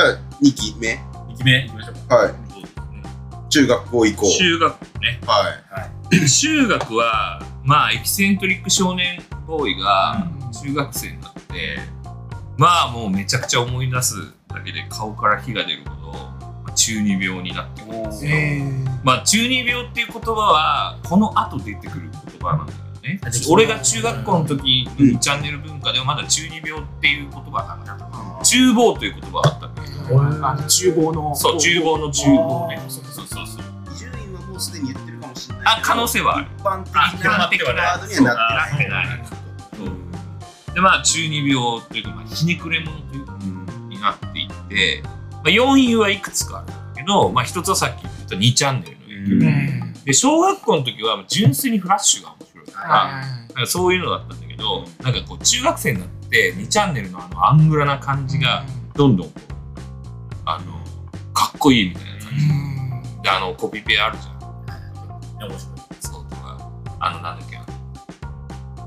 ゃあ2期目？2期目いきましょう。か。はい。中学校以降。中学ね。はい。中学はまあエキセントリック少年ボーイが中学生になって、まあもうめちゃくちゃ思い出すだけで顔から火が出るほど、まあ中二病になってくるんですよ。まあ中二病っていう言葉はこの後出てくる言葉なんだよね。あで。俺が中学校の時のチャンネル文化ではまだ中二病っていう言葉がなかった。中房という言葉があったんだけど、あの厨房の。そう中房の中房ね。そうそうそうそう。伊集院はもうすでに言ってるかもしれない。あ可能性はある。一般的なワードにはななってなないいでまあ中二病というか、まあ、ひねくれ者というかになっていって、まあ、要因はいくつかあるんだけど、まあ、一つはさっき言った2チャンネルの影響、で小学校の時は純粋にフラッシュが面白いから、なんかそういうのだったんだけどなんかこう中学生になって2チャンネルのあのアングラな感じがどんどんあのかっこいいみたいな感じであのコピペあるじゃん面白い。そうとか、あの、なんだっけな。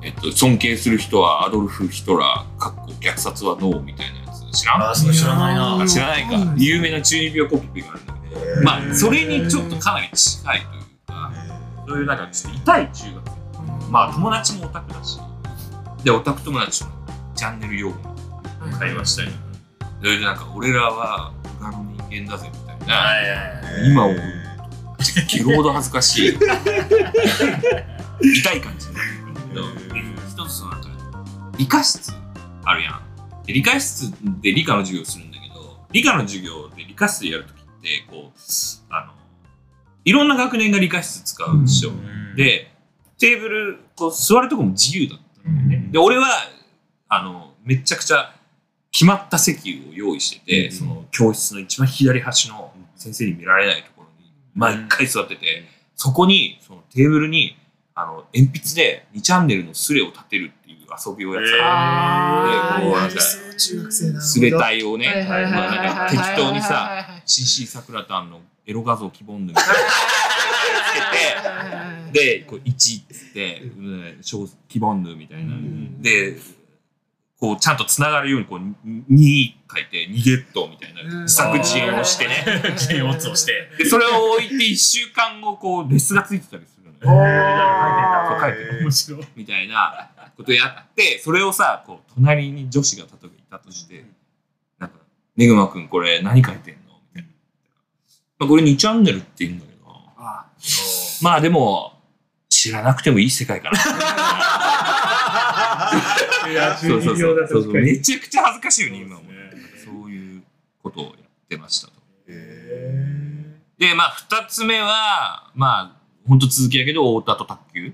えっと、尊敬する人はアドルフ・ヒトラー、かっこ虐殺はノーみたいなやつ知らん？ああ、それ知らないな。あ知らないか。有名な中二病コピペがあるんだけど、まあ、それにちょっとかなり近いというか、そういうなんかちょっと痛い中学生。まあ、友達もオタクだし、で、オタク友達とチャンネル用語会話したり、それでなんか、俺らは裏の人間だぜみたいな。今思うと、ゲロほど恥ずかしい。痛い感じになるけど、一つのなんか、理科室あるやん。で理科室で理科の授業するんだけど、理科の授業で理科室でやるときって、こう、あの、いろんな学年が理科室使うでしょ。うん、で、テーブル、こう座るとこも自由だったんだよね。で、俺は、あの、めちゃくちゃ決まった席を用意してて、その教室の一番左端の先生に見られないところに毎回座ってて、そこに、そのテーブルに、あの、鉛筆で2チャンネルのスレを立てるっていう遊びをやってた。でこうなスレ体をね、まあはいなんか適当にさ、CC さくらたんのエロ画像希望ぬみたいなのつけて、で、こう1っつって、うん小希望ぬみたいな。で、こうちゃんとつながるようにこう2書いて、2ゲットみたいな自作自演をしてね。ジェイオッツをして。で、それを置いて1週間後、こうレスがついてたりするのおよ。ーそう書いてる面白い。みたいなことやって、それをさ、こう、隣に女子が例えばいたとして、なんか、めぐまくんこれ何書いてんのみたいな。まあ、これ2チャンネルって言うんだけど、あまあでも、知らなくてもいい世界かな。そうそうそう。めちゃくちゃ恥ずかしいよね、今もね。そういうことをやってましたと。で、まあ、二つ目は、まあ、本当続きやけど、太田と卓球。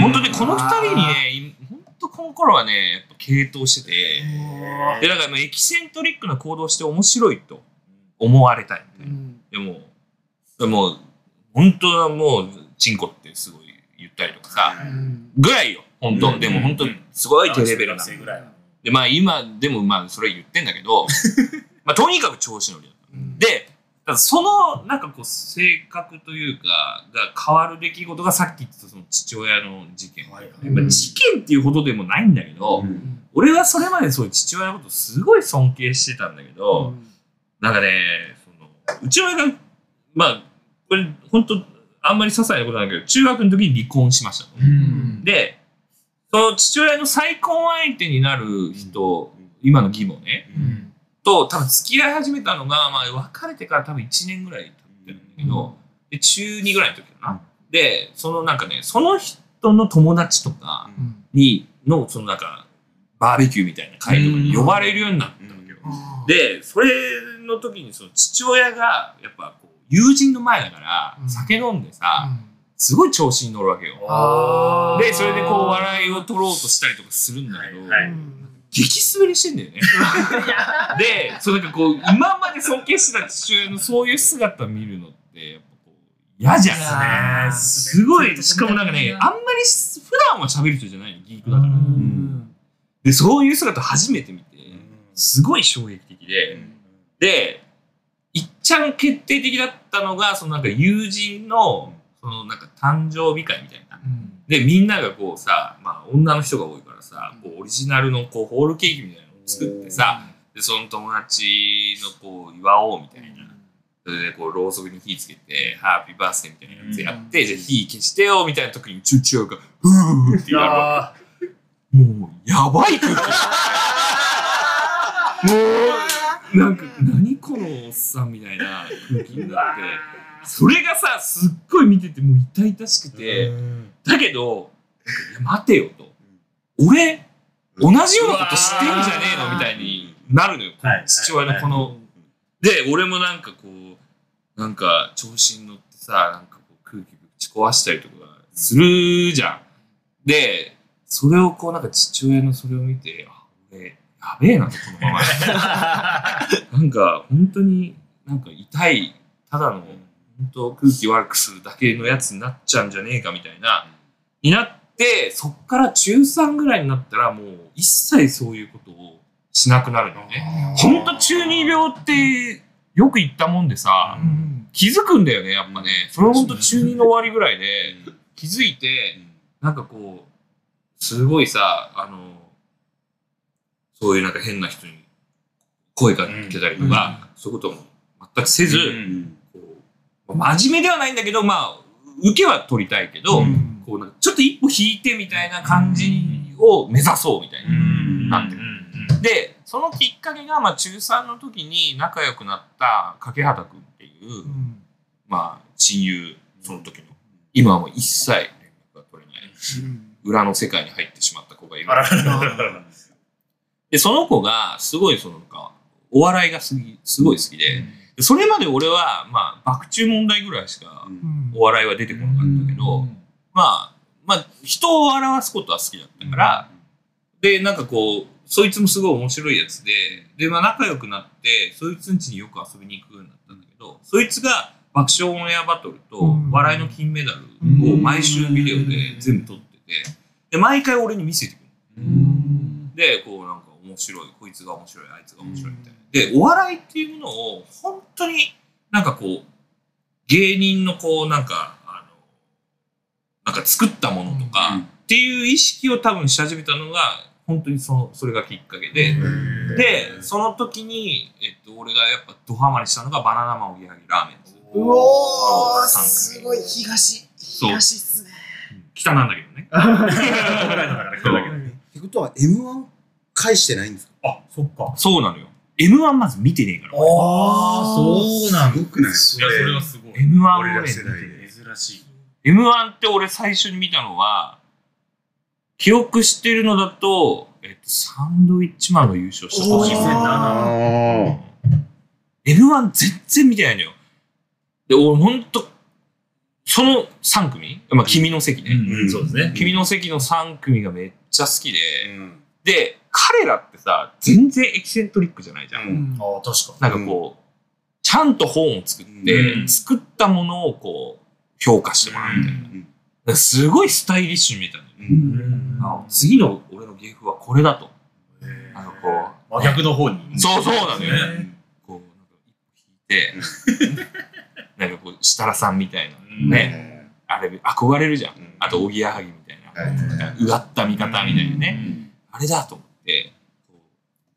本当ね、この二人にね、本当この頃はね、やっぱ傾倒してて、で、だからエキセントリックな行動して面白いと思われたいみたいな。でも、でも、本当はもう、チンコってすごい言ったりとかさ、ぐらいよ、本当、うん。でも本当、すごい低レベルな。中学。生ぐらいは。で、まあ今、でもまあそれ言ってんだけど、まあとにかく調子乗りだった。で、ただその、なんかこう、性格というか、が変わる出来事がさっき言ってたその父親の事件。はいまあ、事件っていうほどでもないんだけど、俺はそれまでそういう父親のことすごい尊敬してたんだけど、なんかね、その、うちの親が、まあ、これ本当あんまり些細なことなんだけど、中学の時に離婚しました。で、その父親の再婚相手になる人、今の義母ね、と多分付き合い始めたのが、まあ別れてから多分1年ぐらい経ってるんだけど、で、中2ぐらいの時かな。で、そのなんかね、その人の友達とかに、の、そのなんか、バーベキューみたいな会とかに呼ばれるようになったわけよ。で、それの時にその父親が、やっぱこう、友人の前だからう、ん。酒飲んでさ、すごい調子に乗るわけよ。で、それでこう、笑いを取ろうとしたりとかするんだけど、はいはい。激滑りしてんだよね。で、そうなんかこう、今まで尊敬してた父親のそういう姿見るのって、やっぱこう、嫌じゃん。すごい、しかもなんかね、あんまり普段は喋る人じゃないの、ギークだから。で、そういう姿初めて見て、すごい衝撃的で、で、いっちゃん決定的だったのが、そのなんか友人の、そのなんか誕生日会みたいな。で、みんながこうさ、まあ女の人が多いからさ、こうオリジナルのこうホールケーキみたいなのを作ってさ、で、その友達のこう、祝おうみたいな。それでこう、ろうそくに火つけて、ハッピーバースデーみたいなやつやって、じゃあ火消してよみたいな時に、チューチューが、ふーってやるわもう、やばい空気。もう、なんか、何このおっさんみたいな空気になって、それがさ、すっごい見てて、もう痛々しくて、だけど、いや待てよと。俺、同じようなこと知ってんじゃねえの？みたいになるのよ。はい父親のこの。で、俺もなんかこう、なんか調子に乗ってさ、なんかこう空気ぶち壊したりとかするじゃん。で、それをこうなんか父親のそれを見て、あ、俺、やべえなと、このまま。なんか本当になんか痛い、ただの本当空気悪くするだけのやつになっちゃうんじゃねえかみたいな、になって、そっから中3ぐらいになったらもう一切そういうことをしなくなるのね。ほんと中二病ってよく言ったもんでさ、気づくんだよね、やっぱね。それはほんと中二の終わりぐらいで気づいて、なんかこう、すごいさ、あの、そういうなんか変な人に声かけたりとか、そういうことも全くせず、こう真面目ではないんだけど、まあ、受けは取りたいけど、こうなんかちょっと一歩引いてみたいな感じを目指そうみたいな。なってるで、そのきっかけが、まあ、中3の時に仲良くなった掛畑君っていう、まあ、親友、その時の。今はもう一切連絡が取れない。裏の世界に入ってしまった子がいる。で、その子が、すごい、その、なんか、お笑いがすぎすごい好きで、でそれまで俺は、まあ、爆中問題ぐらいしか、お笑いは出てこなかったけど、まあ、まあ、人を笑わすことは好きだったから、で、なんかこう、そいつもすごい面白いやつで、で、まあ仲良くなって、そいつん家によく遊びに行くようになったんだけど、そいつが爆笑オンエアバトルとうん。笑いの金メダルを毎週ビデオで全部撮ってて、で、毎回俺に見せてくる。で、こうなんか面白い、こいつが面白い、あいつが面白いみたいな。で、お笑いっていうものを本当になんかこう、芸人のこうなんか、あの、なんか作ったものとか、うん。っていう意識を多分し始めたのが、本当にそのそれがきっかけで、で、その時に、えっと、俺がやっぱドハマりしたのがバナナマンおぎやはぎラーメンズ。う。おーすごい。東東っすね。北なんだけどね。北海道だから北だけどってことは M1 返してないんですか？あそっか。そうなのよ。M1 まず見てねえから。俺ああそうなんだ。すごくない？いやそれはすごい。M1 を俺らね世代で。珍しい。M1 って俺最初に見たのは、記憶してるのだと、えっと、サンドウィッチマンが優勝した年。2007 M1 全然見てないのよ。で、俺ほんと、その3組、まあ、君の席ね。うんそうですね。君の席の3組がめっちゃ好きで、うん。で、全然エキセントリックじゃないじゃん。うん。ああ確かなんかこう、ちゃんと本を作って、うん。作ったものをこう、評価してもらうみたいな。すごいスタイリッシュに見えた次の俺の芸風はこれだと。なんかこ真逆の方に。そうそうなのよ。こう、なんか一歩引いて、なんかこう、設楽さんみたいな、ね、あれ、憧れるじゃん。あと、おぎやはぎみたいな、うがった見方みたいなね。あれだと思って、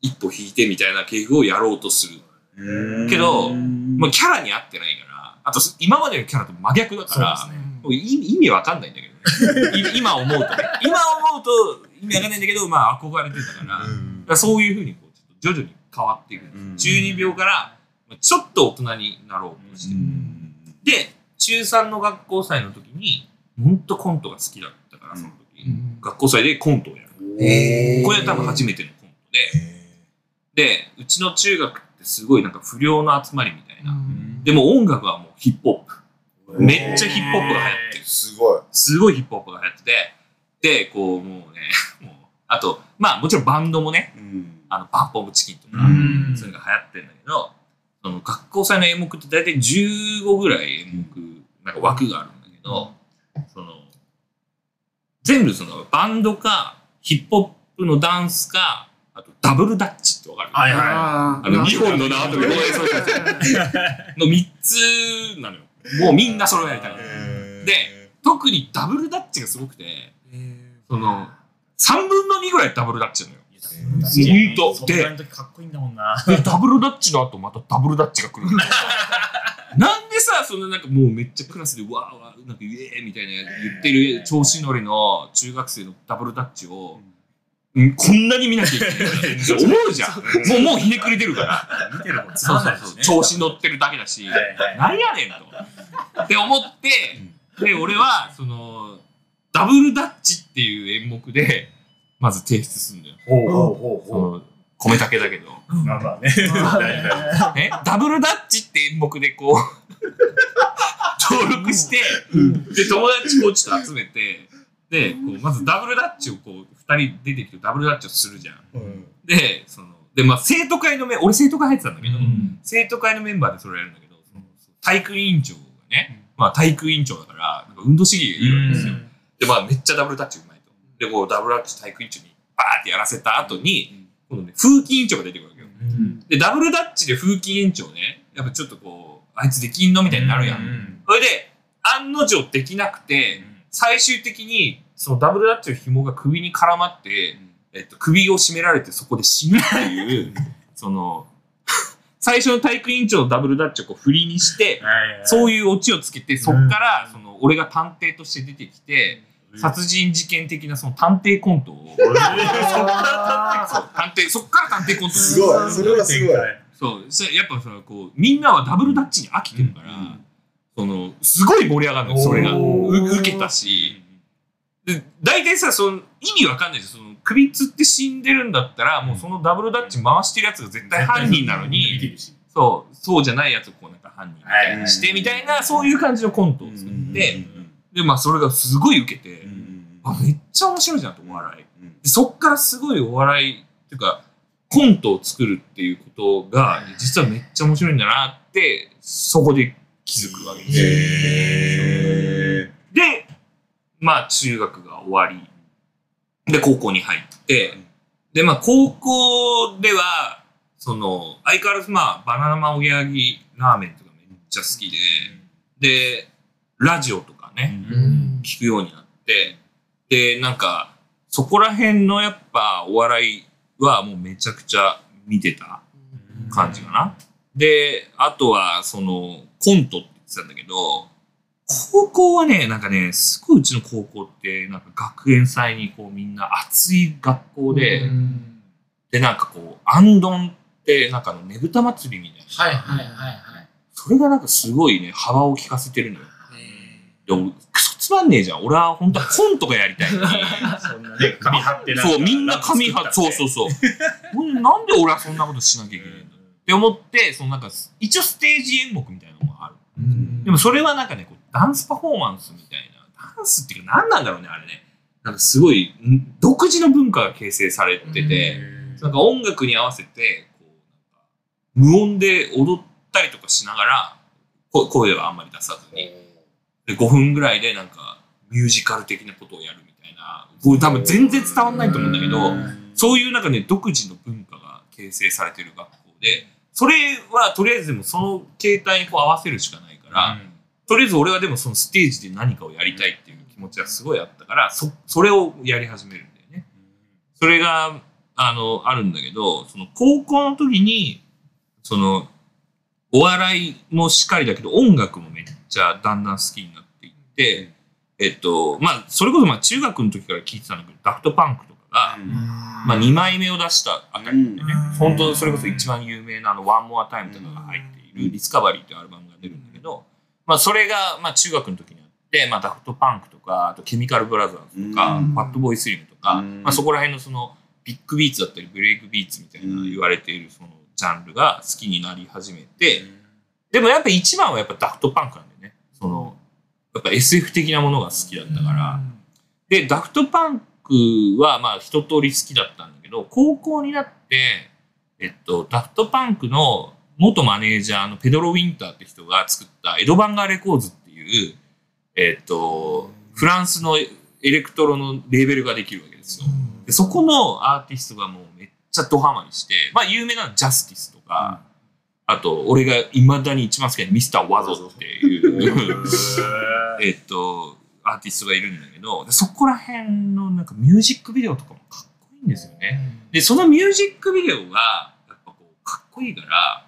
一歩引いてみたいな芸風をやろうとする。うんけどまあ、キャラに合ってないから、あと、今までのキャラと真逆だから、ね意味意味わかんないんだけど 今思うとね。今思うと意味わかんないんだけど、まあ憧れてたから、だからそういうふうにこうちょっと徐々に変わっていく。うん中二病からまあちょっと大人になろうとして。で、中3の学校祭の時に、ほんとコントが好きだったから、その時。学校祭でコントをやる。えーこれ多分初めてのコントで、で、うちの中学ってすごいなんか不良の集まりみたいな。でも音楽はもうヒップホップ。めっちゃヒップホップが流行ってる。すごい。すごいヒップホップが流行ってて、で、こう、もうね、もう、あと、まあもちろんバンドもね、うん。あの、バンプオブチキンとか、うん。そういうのが流行ってるんだけど、その学校祭の演目って大体15ぐらい演目、なんか枠があるんだけど、その、全部そのバンドか、ヒップホップのダンスか、あとダブルダッチってわかる？はいはい。ああの、2本の縄跳び、の3つなのよ。もうみんなそれをやりたい。で、特にダブルダッチがすごくて、その、3分の2ぐらいダブルダッチなのよ。ほんとそんな時かっこいいんだもんな。でダブルダッチの後またダブルダッチが来る なんでさそんななんかもうめっちゃクラスでわーわーなんかイエーイみたいな言ってる調子乗りの中学生のダブルダッチを、うん、こんなに見なきゃいけない。っ て思うじゃん。もうもうひねくれてるから。見てるもん、つそうまんないしね。そうそう。調子乗ってるだけだし。なんやねんと。って思ってで俺はそのダブルダッチっていう演目でまず提出するんだよ。ほうほうほう米竹だけど。う。まあまあね。ダブルダッチって演目でこう 登録して、で友達こうちょっと集めてでこうまずダブルダッチをこう2人出てきてダブルダッチをするじゃん。うんでそので、まあ、生徒会のメ俺生徒会入ってたんだけど、うん生徒会のメンバーでそれをやるんだけどその体育委員長がね、まあ、体育委員長だからなんか運動主義がいいわけですよ。でまあめっちゃダブルダッチうまいと。でこうダブルダッチ体育委員長にバーってやらせた後に、今度ね風紀委員長が出てくるわけよ。うんで、ダブルダッチで風紀委員長ね、やっぱちょっとこう、あいつできんのみたいになるやん。うんそれで、案の定できなくて、最終的に、そのダブルダッチの紐が首に絡まって、えっと、首を絞められてそこで死ぬっていう、その、最初の体育委員長のダブルダッチをこう振りにして、そういうオチをつけて、そっから、その、俺が探偵として出てきて、殺人事件的なその探偵コントを、そう探偵、そっから探偵コントをすごい。それはすごい。そう、やっぱさ、こう、みんなはダブルダッチに飽きてるから、その、すごい盛り上がるのよ、それが。受けたし。で、大体さ、その、意味わかんないじゃん。その、首つって死んでるんだったら、もうそのダブルダッチ回してるやつが絶対犯人なのに、そう、そうじゃないやつをこうなんか犯人みたいにして、みたいな、そういう感じのコントを作って、で、まあそれがすごい受けて、あ、めっちゃ面白いじゃんと、お笑い。でそっからすごいお笑いっていうかコントを作るっていうことが実はめっちゃ面白いんだなってそこで気づくわけですでまあ中学が終わり。で高校に入って。でまあ高校ではその相変わらずまあバナナマンおぎやはぎラーメンとかめっちゃ好きで。でラジオとかね、聞くようになって、で、なんか、そこら辺のやっぱお笑いはもうめちゃくちゃ見てた感じかな。で、あとはそのコントって言ってたんだけど、高校はね、なんかね、すごいうちの高校って、なんか学園祭にこうみんな熱い学校で、で、なんかこう、アンドンってなんかあのねぶた祭りみたいな。はいはいはいはい。それがなんかすごいね、幅を利かせてるのよ。でも、クソつまんねえじゃん。俺は本当はコントがやりたい。そんなね、紙貼ってそう、みんな紙は、そうそうそう。うんなんで俺はそんなことしなきゃいけないんだって思って、そのなんか、一応ステージ演目みたいなのもある。でもそれはなんかね、こうダンスパフォーマンスみたいな。ダンスっていうか何なんだろうね、あれね。なんかすごい、ん独自の文化が形成されてて、なんか音楽に合わせて、こう、なんか無音で踊ったりとかしながら、こ声はあんまり出さずに、で5分ぐらいでなんかミュージカル的なことをやるみたいな、これ多分全然伝わんないと思うんだけど、そういうなんかね、独自の文化が形成されてる学校で、それはとりあえずでもその形態にこう合わせるしかないから、とりあえず俺はでもそのステージで何かをやりたいっていう気持ちがすごいあったから、そ、それをやり始めるんだよね。それが、あの、あるんだけど、その高校の時に、その、お笑いもしっかりだけど、音楽もめっちゃだんだん好きになっていって、えっと、まあ、それこそまあ中学の時から聞いてたんだけど、ダフトパンクとかが、まあ2枚目を出したあたりでね、本当それこそ一番有名なあの、ワンモアタイムとかが入っている、ディスカバリーっていうアルバムまあそれが、まあ中学の時にあって、まあダフトパンクとか、あとケミカルブラザーズとか、うん。ファットボーイスリムとか、うん。まあそこら辺のその、ビッグビーツだったり、ブレイクビーツみたいな言われているそのジャンルが好きになり始めて、でもやっぱ一番はやっぱダフトパンクなんだよね。その、やっぱ SF 的なものが好きだったから、で、ダフトパンクはまあ一通り好きだったんだけど、高校になって、えっと、ダフトパンクの元マネージャーのペドロ・ウィンターって人が作ったエドバンガーレコーズっていう、えっと、フランスのエレクトロのレーベルができるわけですよ。でそこのアーティストがもうめっちゃドハマりして、まあ有名なのはジャスティスとか、あと、俺が未だに一番好きなミスター・ワゾっていう、えっと、アーティストがいるんだけど、でそこら辺のなんかミュージックビデオとかもかっこいいいんですよね。で、そのミュージックビデオが、やっぱこう、かっこいいから、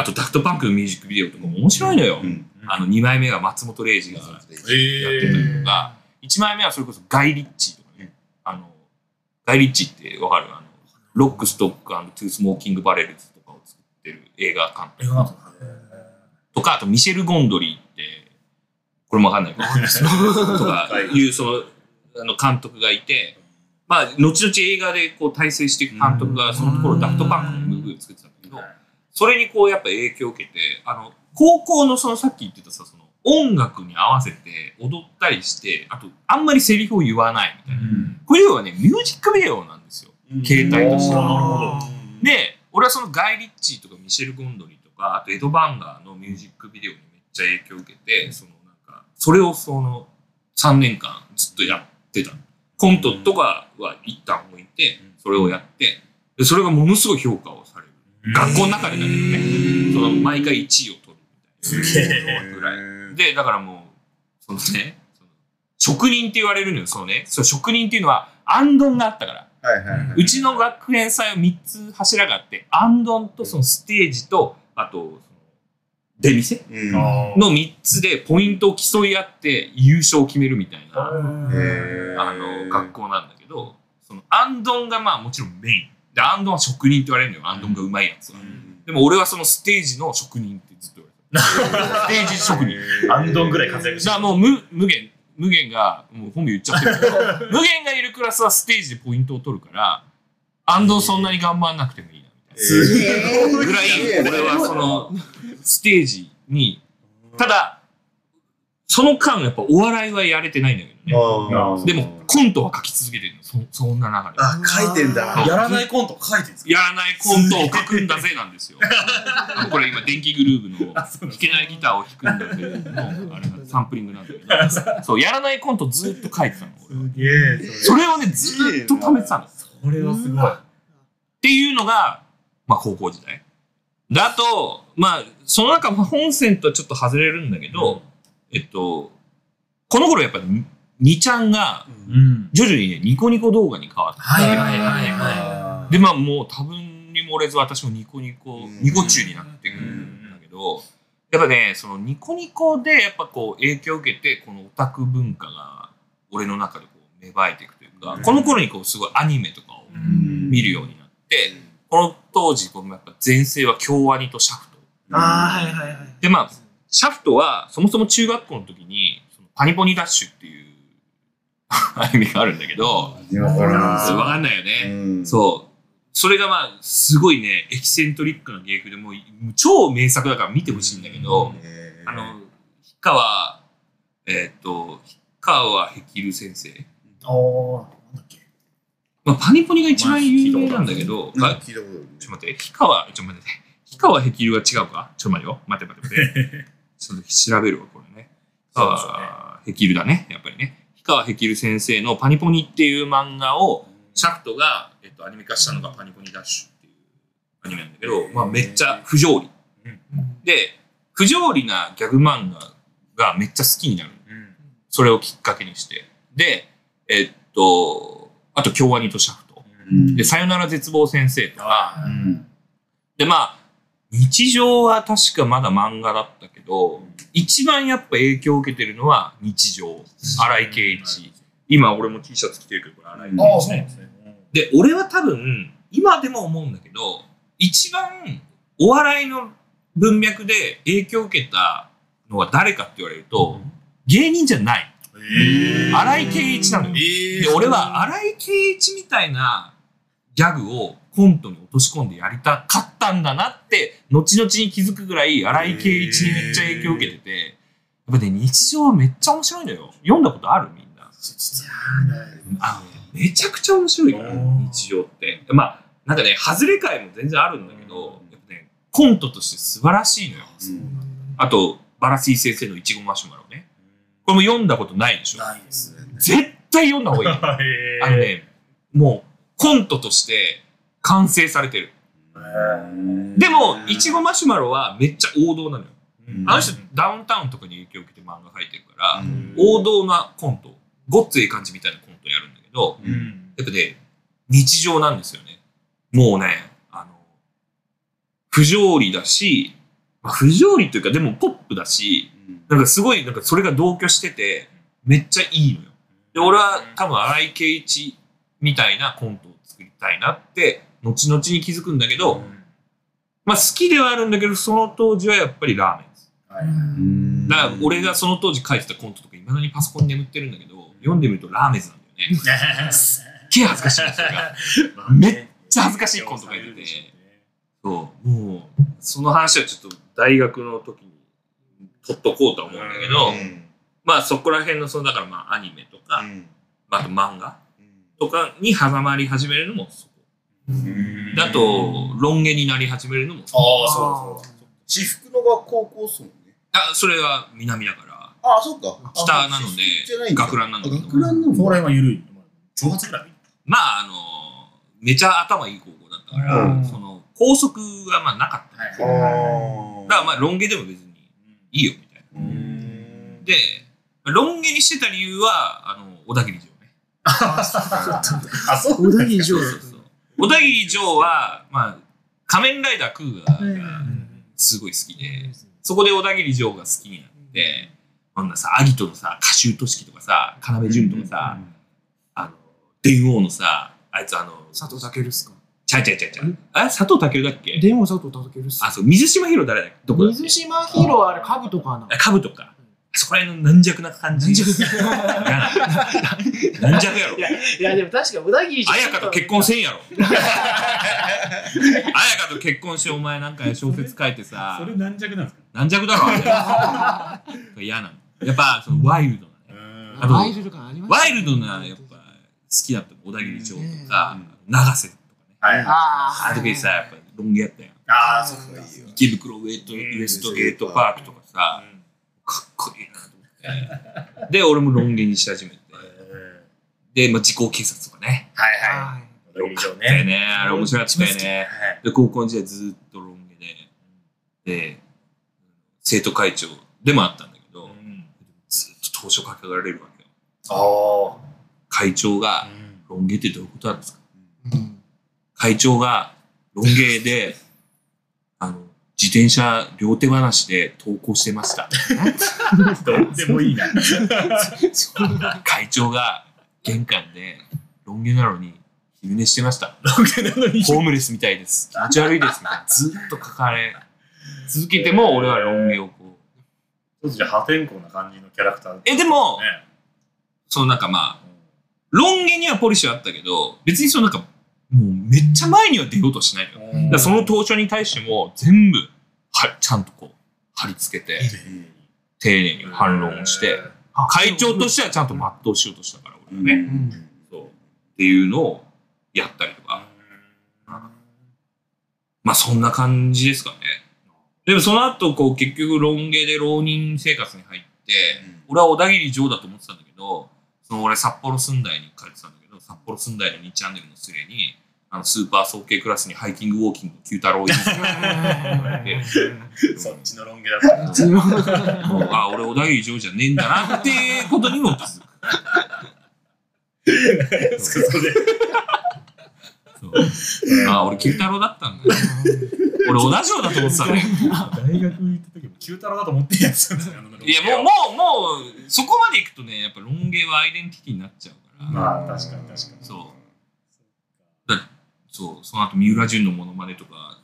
あとダフトパンクのミュージックビデオとかも面白いのよ。うん。あの、2枚目が松本零士がやってたりとか、1枚目はそれこそガイ・リッチーとかね。あの、ガイ・リッチーってわかる？あの、ロック、ストックトゥースモーキング・バレルズとかを作ってる映画監督。とか、あとミシェル・ゴンドリーって、これもわかんないか とかいう、その、あの監督がいて、まあ、後々映画でこう大成していく監督が、そのところダフトパンクのムービーを作ってたんだけど、それにこうやっぱ影響を受けて、あの、高校のそのさっき言ってたさ、その音楽に合わせて踊ったりして、あと、あんまりセリフを言わないみたいな。これ要はね、ミュージックビデオなんですよ。携帯としておーなるほどで、俺はそのガイ・リッチーとかミシェル・ゴンドリーとか、あとエド・バンガーのミュージックビデオにめっちゃ影響を受けて、そのなんか、それをその3年間ずっとやってた。コントとかは一旦置いて、それをやって、でそれがものすごい評価を。学校の中でだけどね、その毎回1位を取るみたいな。ぐらい。で、だからもう、そのね、その職人って言われるのよ、そのね、そう職人っていうのは、アンドンがあったから。はいはいはいうちの学園祭は3つ柱があって、アンドンとそのステージと、あと、その出店うんあの3つでポイントを競い合って優勝を決めるみたいな、あの、学校なんだけど、そのアンドンがまあもちろんメイン。で、アンドンは職人って言われるのよ、アンドンがうまいやつは。でも俺はそのステージの職人ってずっと言われてる。ステージ職人。アンドンぐらい活躍してだからもう無無限、無限が、もう本名言っちゃってる。けど、無限がいるクラスはステージでポイントを取るから、アンドンそんなに頑張んなくてもいいな、みたいな。すげえぐらい、俺はその、ステージに、ただ、その間、やっぱお笑いはやれてないんだけどでも、コントは書き続けてるの。そそんな中で。あ書いてんだやらないコント書いてるんですか？やらないコントを書くんだぜなんですよ。これ今、電気グルーヴの弾けないギターを弾くんだぜの、あれがサンプリングなんだけど、そう、やらないコントずっと書いてたの。すげえそれをね、ずーっと貯めてたの。っそれはすごいていうのが、まあ、高校時代。で、あと、まあ、その中、まあ本線とはちょっと外れるんだけど、えっと、この頃やっぱり、にちゃんが、うん。徐々にね、ニコニコ動画に変わって、はいはいはいはで、まあもう多分に漏れず私もニコニコ、うん。ニコ中になってくるんだけど、やっぱね、そのニコニコでやっぱこう影響を受けて、このオタク文化が俺の中でこう芽生えていくというか、うん。この頃にこうすごいアニメとかを見るようになって、この当時、このやっぱ前世は京アニとシャフト。ああ、はいはいはい。で、まあ、シャフトはそもそも中学校の時に、そのパニポニダッシュっていうアニメがあるんだけど、わかんないよね。うんそう。それがまあ、すごいね、エキセントリックな芸風でもう、超名作だから見てほしいんだけど、あの、氷川、えーっと、氷川ヘル先生。おーなんだっけ？まあ、パニポニが一番有名なんだけど、ちょっと待って、氷川、ちょっと待って、氷川ヘキルが違うか？ちょっと待ってよ。待って待って待って。ちょっと調べるわ、これね。氷川ヘキルだね、やっぱりね。氷川ヘキル先生のパニポニっていう漫画を、シャフトが、えっと、アニメ化したのがパニポニダッシュっていうアニメなんだけど、まあ、めっちゃ不条理。で、不条理なギャグ漫画がめっちゃ好きになる。うんそれをきっかけにして。で、えっと、あと、京アニとシャフト。うんで、さよなら絶望先生とか、あうんで、まあ、日常は確かまだ漫画だったけど、一番やっぱ影響を受けてるのは日常。荒井圭一。今俺も T シャツ着てるけど、これ荒井圭ああ、一ねそうなんですね。で、俺は多分、今でも思うんだけど、一番お笑いの文脈で影響を受けたのは誰かって言われると、芸人じゃない。え荒井圭一なのよ。えで、俺は荒井圭一みたいなギャグをコントに落とし込んでやりたかったんだなって、後々に気づくぐらい荒井圭一にめっちゃ影響を受けてて、やっぱね、日常はめっちゃ面白いのよ。読んだことあるみんな。あ、めちゃくちゃ面白いか日常って。まあ、なんかね、外れ回も全然あるんだけど、やっぱね、コントとして素晴らしいのよ。あと、バラシー先生のいちごマシュマロね。これも読んだことないでしょ。ないですね。絶対読んだ方がいい。えあのね、もう、コントとして完成されてる。でも、いちごマシュマロはめっちゃ王道なのよ。あの人、ダウンタウンとかに影響を受けて漫画描いてるから、王道なコント、ごっつい感じみたいなコントやるんだけど、うん。やっぱね、日常なんですよね。もうね、あの、不条理だし、まあ、不条理というか、でもポップだし、なんかすごい、なんかそれが同居してて、めっちゃいいのよ。で、俺は多分荒井圭一みたいなコントを作りたいなって、後々に気づくんだけど、まあ好きではあるんだけど、その当時はやっぱりラーメンです。うん。だから俺がその当時書いてたコントとか、いまだにパソコンに眠ってるんだけど、読んでみるとラーメンズなんだよね。すっげえ恥ずかしいのそれが。めっちゃ恥ずかしいコントが出てて。そう、もう、その話はちょっと大学の時に取っとこうとは思うんだけど、まあそこら辺の、そのだからまあアニメとか、まあ、あと漫画とかに挟まり始めるのもそこ。であと、ロン毛になり始めるのも。ああ、そうそう。私服の学校コースもね。あ、それは南だから、ああ、そうか。北なので学ランなんだけどあ学ランなんだそこら辺は緩い。挑発ぐらいまああの、めちゃ頭いい高校だったから、うんその、校則がまあなかった。はいだからまあ、ロン毛でも別にいいよみたいな。うんで、ロン毛にしてた理由は、あの、小田切城ね。あ、そう小田切城そうそうそう小田切城は、まあ、仮面ライダークーガーがすごい好きで、そこで小田切城が好きになって、こんなさ、アギトのさ、歌集と式とかさ、要潤とかさ、あの、電王のさ、あいつあの、佐藤健っすか？ちゃいちゃいちゃいちゃい。あ佐藤健だっけ？電話佐藤健っす。あ、そう、水島ヒロ誰だっけ？どこだっけ？水島ヒロあれカブとかな。あカブとか。そこら辺の軟弱な感じ。軟弱軟弱やろい。やいやでも確か小田切城綾香と結婚せんやろ。綾香と結婚してお前なんか小説書いてさそ、れ軟弱なんですか？軟弱だろ。嫌なの。やっぱ、そのワイルドなね。あとワイルド感ありましたワイルドな、やっぱ、好きだったの。小田切城とか、長瀬とかね。はい。ああの時さ、やっぱロン毛やったよ。ああ、そうか。池袋ウエストウエストゲートパークとかさ、かっこいいなと思って。で、俺もロン毛にし始めて。で、まあ、時効警察とかね。はいははいい。よかったよね。あれ面白かったよね。で、高校の時代ずっとロン毛で、で、生徒会長でもあったんだけど、ずっと投書書かれるわけよ。ああ。会長が、ロン毛ってどういうことなんですか？うん会長がロン毛で、自転車両手放しで投稿してました。どうでもいいな。会長が玄関でロン毛なのに昼寝してました。ロン毛なのに。ホームレスみたいです。気持ち悪いです。みたいなずっと書かれ続けても俺はロン毛をこう。ちょっとじゃあ破天荒な感じのキャラクターえ、でも、ね。そのなんかまあ、ロン毛にはポリシーあったけど、別にそのなんか、もうめっちゃ前には出ようとしないのよ。だその当初に対しても全部、はちゃんとこう、貼り付けて、丁寧に反論をして、あ会長としてはちゃんと全うしようとしたから、俺はね。うんそう。っていうのをやったりとか。まあそんな感じですかね。でもその後、こう結局ロン毛で浪人生活に入って、俺は小田切城だと思ってたんだけど、その俺札幌寸大に通ってたんだけど、札幌寸大の2チャンネルのスレに、あのスーパー早慶クラスにハイキングウォーキング九太郎いるって言われて、そっちのロン毛だった。もうあ、俺小田切城じゃねえんだなっていうことにも気づく。それそうあ、俺九太郎だったんだ。俺小田城だと思ってたね。大学行った時も九太郎だと思ってんやつなんですよ。いや、もう、もう、もう、そこまでいくとね、やっぱロン毛はアイデンティティになっちゃうから。まあ、確かに確かに。そう。だそう、その後、三浦淳のモノマネとか、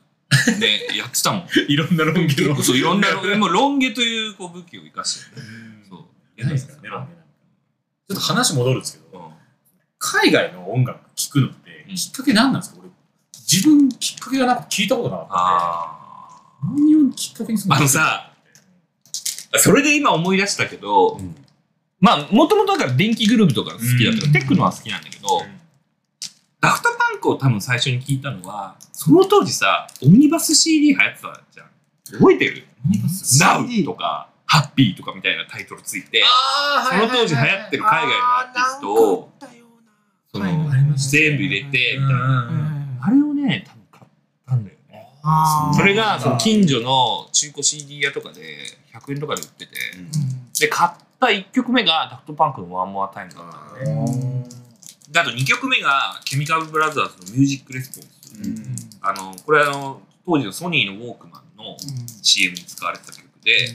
ね、やってたもん。いろんなロン毛の。そう、いろんな、もうロン毛というこう武器を生かして、そう。いないですからね、ロン毛なんか。ちょっと話戻るんですけど、うん。海外の音楽聴くのって、うん。きっかけ何なんですか？俺、自分きっかけがなくて聞いたことなかったあんで、何をきっかけにするあのさ、それで今思い出したけど、うん。まあ、もともとだから電気グループとか好きだったから、うん。テクノは好きなんだけど、うん。ダフトパンクを多分最初に聞いたのは、その当時さ、オムニバス CD 流行ってたじゃん。覚えてる？オムニバス？Now とか、ハッピーとかみたいなタイトルついて、あその当時流行ってる海外のアーティストをその全部入れて、みたいな。うんあれをね、多分買ったんだよね。それが、その近所の中古 CD 屋とかで100円とかで売ってて、で、買った1曲目がダフトパンクのワンモアタイムだったのね。であと2曲目が、ケミカルブラザーズのミュージックレスポンス。うん。あの、これはあの、当時のソニーのウォークマンの CM に使われてた曲で、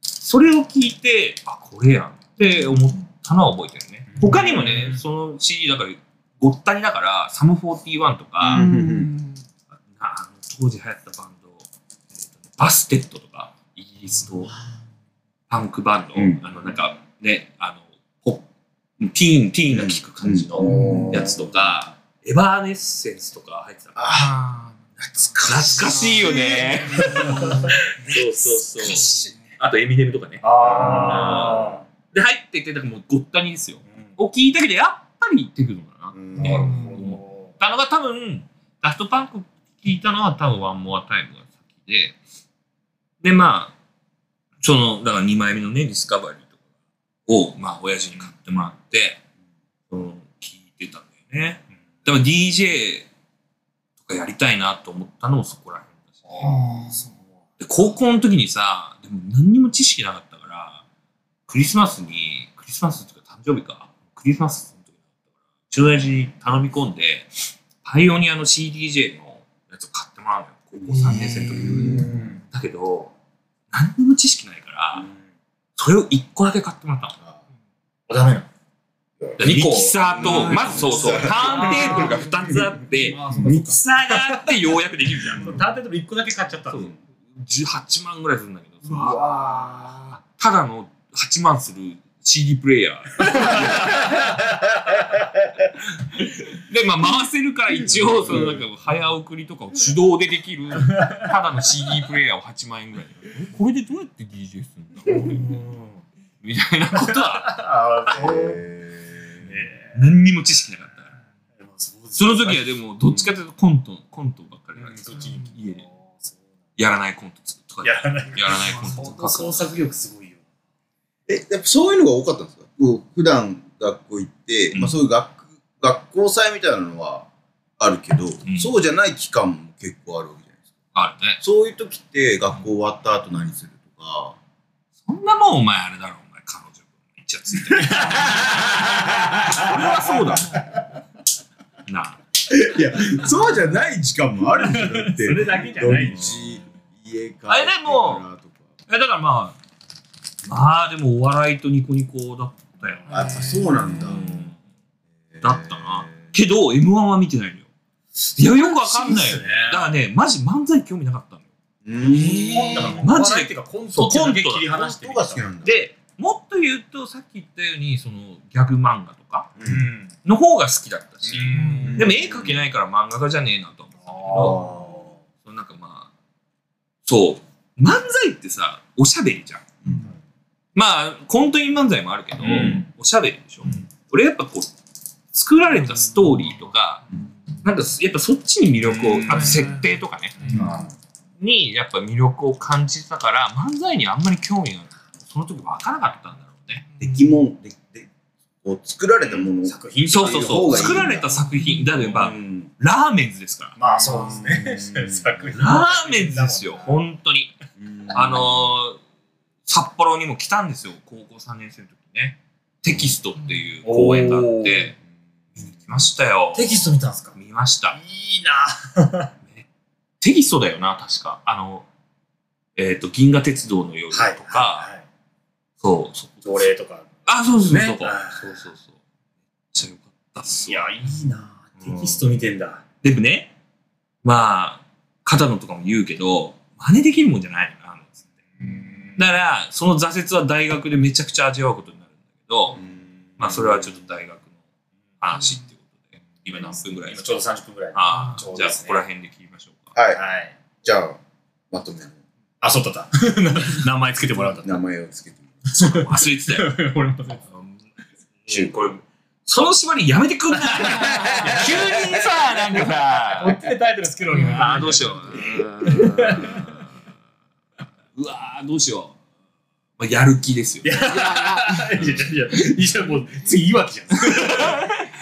それを聞いて、あ、これやんって思ったのは覚えてるね。他にもね、その CD だから、ごったにだから、サム41とか、うん。あの当時流行ったバンド、えーとねバステットとか、イギリスのパンクバンド、うん。あの、なんかね、あの、ティーン、ティーンが聴く感じのうんやつとか、エバーネッセンスとか入ってたの。ああ懐かしいよね。そうそうそう。あとエミネムとかね。あで、入ってて、だからもうごった煮ですよ。ーを聞いたけど、やっぱりテクノだな。うんねなるほたのが多分、ダフトパンク聞いたのは多分ワンモアタイムが先で、で、まあ、その、だから2枚目のね、ディスカバリーを、まあ、親父に買ってもらって、その、聞いてたんだよね。だから DJ とかやりたいなと思ったのもそこら辺だし。あーそうで、高校の時にさ、でも何にも知識なかったから、クリスマスに、クリスマスっていうか誕生日か、クリスマスの時だったから、うちの親父に頼み込んで、パイオニアの CDJ のやつを買ってもらうのよ。高校3年生の時だけど、何にも知識ないから、それを1個だけ買ってもらったの。あダメなの。でミキサーと、うん。まずそうそう、ターンテーブルが2つあって、ミキサーがあってようやくできるじゃん。ターンテーブル1個だけ買っちゃったそう。の18万ぐらいするんだけど、うわただの8万する CD プレイヤー。で、まあ回せるから一応、そのなんか早送りとかを手動でできる、ただの CD プレイヤーを8万円ぐらい。これでどうやって DJ するんだろう俺みたいなことは、あーそう。え何にも知識なかったから。その時はでも、どっちかというとコント、コントばっかりやるそっちに家で。そやらないコントとか。うやらない。やらないコントとか。創作力すごいよ。え、やっぱそういうのが多かったんですか？普段学校行って、うん。まあそういう学学校祭みたいなのはあるけど、んそうじゃない期間も結構あるわけじゃないですか。あるね。そういう時って学校終わった後何するとか、そんなもんお前あれだろ、お前彼女めっちゃついてる。それはそうだ。なあ。いや、そうじゃない時間もあるんだってそれだけじゃない家帰ってあれでも。え、だからまあ、まあでもお笑いとニコニコだったよ。あ、やっぱそうなんだ。うんだったな。けど、M1 は見てないのよ。いや、よくわかんないよ。ねだからね、マジ漫才興味なかったのよ。うーん。だからもうマジでっていうかコントだけ切り離して本当が好きなんだ。で、もっと言うと、さっき言ったように、その、ギャグ漫画とかの方が好きだったし、うんでも絵描けないから漫画家じゃねえなと思ったんだけあど、そのなんかまあ、そう、漫才ってさ、おしゃべりじゃん。うんまあ、コントイン漫才もあるけど、うんおしゃべりでしょ。うん俺やっぱこう、作られたストーリーとか、なんかやっぱそっちに魅力を、うん。あと設定とかね、あにやっぱ魅力を感じてたから、漫才にあんまり興味がその時湧かなかったんだろうね。出来物、ででこう作られたもの。作品。そうそうそう。作られた作品、だってば、うん。ラーメンズですから。まあそうですね。うん。作品。ラーメンズですよ、本当に。うん。あのー、札幌にも来たんですよ、高校3年生の時ね。テキストっていう公演があって、見ましたよ。テキスト見たんですか？見ました。いいな。テキストだよな、確か。あの、えっ、と、銀河鉄道の夜とか、はいはいそう、そ条例とか。あ、そうそうそう、ね。そうそうそう。めっちゃよかったっすよ。いやいいな。テキスト見てんだ。でもね、まあ、片野とかも言うけど、真似できるもんじゃないよな、なん。つって。だから、その挫折は大学でめちゃくちゃ味わうことになるんだけど、まあ、それはちょっと大学の話っていう今何分ぐらい今ちょうど30分ぐらいああ、じゃあ、ちょうどですね。ここら辺で切りましょうか。はい。はい。じゃあ、まとめの。あそうだった。名前つけてもらうんだった。名前をつけてみ忘れてたよ。俺もうんこれ、その縛りやめてくんな。い 急にさ、なんかさ、こっちでタイトルつけるのにな。あーどうしよう。うわーどうしよう。まあ、やる気ですよ。いやいやいやいやいやもう次いわきじゃん。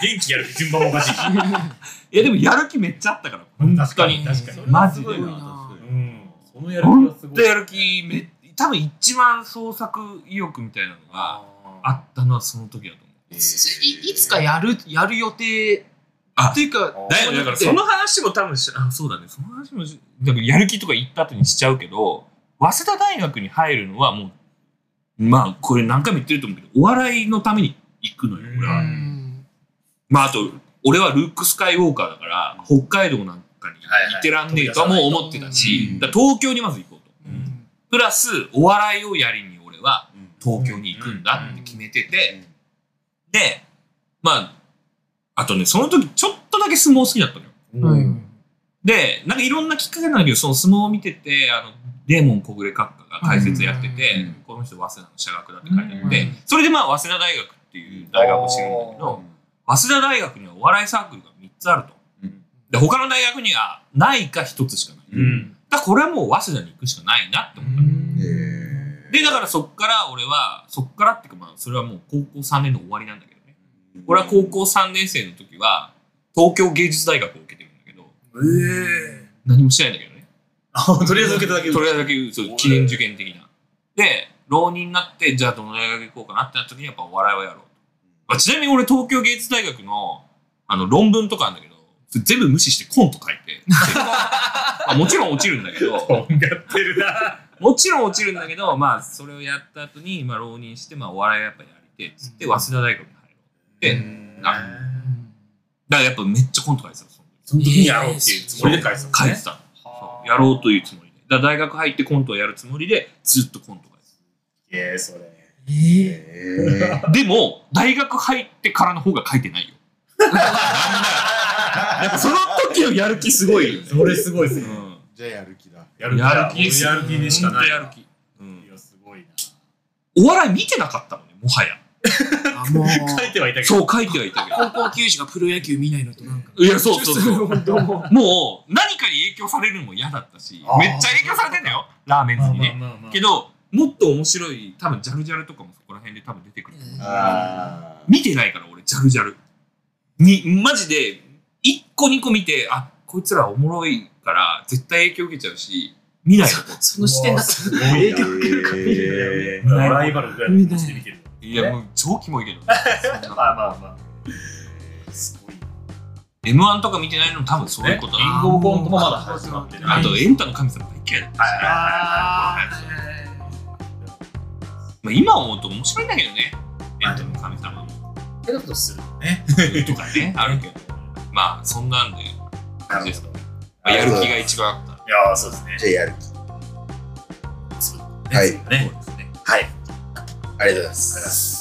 元気やる順番もおかしいし。いや、でもやる気めっちゃあったから、本当に。確かに。マジで。すごいな。うん。そのやる気本はすごい当やる気め、多分一番創作意欲みたいなのがあったのはその時だと思う。いいつかやる、やる予定。あっていうか、だよだからその話も多分しあそうだね。その話もしだからやる気とか言った後にしちゃうけど早稲田大学に入るのはもうまあこれ何回も言ってると思うけどお笑いのために行くのよ俺は、うん。まああと俺はルーク・スカイウォーカーだから北海道なんかに行ってらんねえとはもう思ってたし、東京にまず行こうと。うん。プラスお笑いをやりに俺は東京に行くんだって決めてて、でまああとねその時ちょっとだけ相撲好きだったのよ。うん。で、なんかいろんなきっかけなんだけど、その相撲を見てて、あの、デーモン小暮閣下が解説やってて、うんこの人早稲田の社学だって書いてあって、うんそれでまあ早稲田大学っていう大学を知るんだけど、早稲田大学にはお笑いサークルが3つあると。うんで、他の大学にはないか1つしかない。うん。だからこれはもう早稲田に行くしかないなって思ったで、だからそっから俺は、そっからっていうかまあ、それはもう高校3年の終わりなんだけどね。俺は高校3年生の時は、東京芸術大学を受けてるんだけど、ええ。何もしてないんだけどとりあえず受けただけとりあえずだけそう記念受験的な。で、浪人になって、じゃあどの大学行こうかなってなった時にやっぱお笑いをやろうと。まあ、ちなみに俺東京芸術大学のあの論文とかあるんだけど、全部無視してコント書いて。まあもちろん落ちるんだけど、とんがってるな。もちろん落ちるんだけど、まあそれをやった後に、まあ浪人して、まあお笑いをやっぱやりて、つって早稲田大学に入ろう。で、だからやっぱめっちゃコント書いてたのその時にやろうっていうつもりで書いてた書いてたやろうというつもりで。だ大学入ってコントをやるつもりで、ずっとコント書いてええ、それ。ええた。でも、大学入ってからの方が書いてないよ。やっぱその時のやる気すごいよね。それすごいですね。うんじゃあやる気だ。やる気やる気ですよやる気でしかない。やる気。うんいや、すごいな。お笑い見てなかったもんね、もはや。あもう、書いてはいたけど。そう書いてはいたけど。高校球児がプロ野球見ないのとなんか。いや、そうそうそう。も もう、何かに影響されるのも嫌だったしめっちゃ影響されてんだよ、ラーメンズにね。まあまあけど、もっと面白い、多分ジャルジャルとかもそこら辺で多分出てくる。あ見てないから、俺、ジャルジャル。に、マジで、1個2個見て、あ、こいつらおもろいから、絶対影響受けちゃうし、見ないの。その視点だとすごいな影響受けるか見るえライバルぐらいの気持ちで見てる。いや、もう、超キモいけど。まあまあまあ。すごい。M1 とか見てないのも多分そういうことだ。キングオブコントもまだ始まってない。あと、エンタの神様大嫌いだったし。あまあ、今思うと面白いんだけどね。エンタの神様も。けどことするのね。とかね、あるけど。まあ、そんなんで、感じですかね。まあ、やる気が一番あった。いやー、そうですねじゃあやる気。はいね。そうですね。はい。ありがとうございます。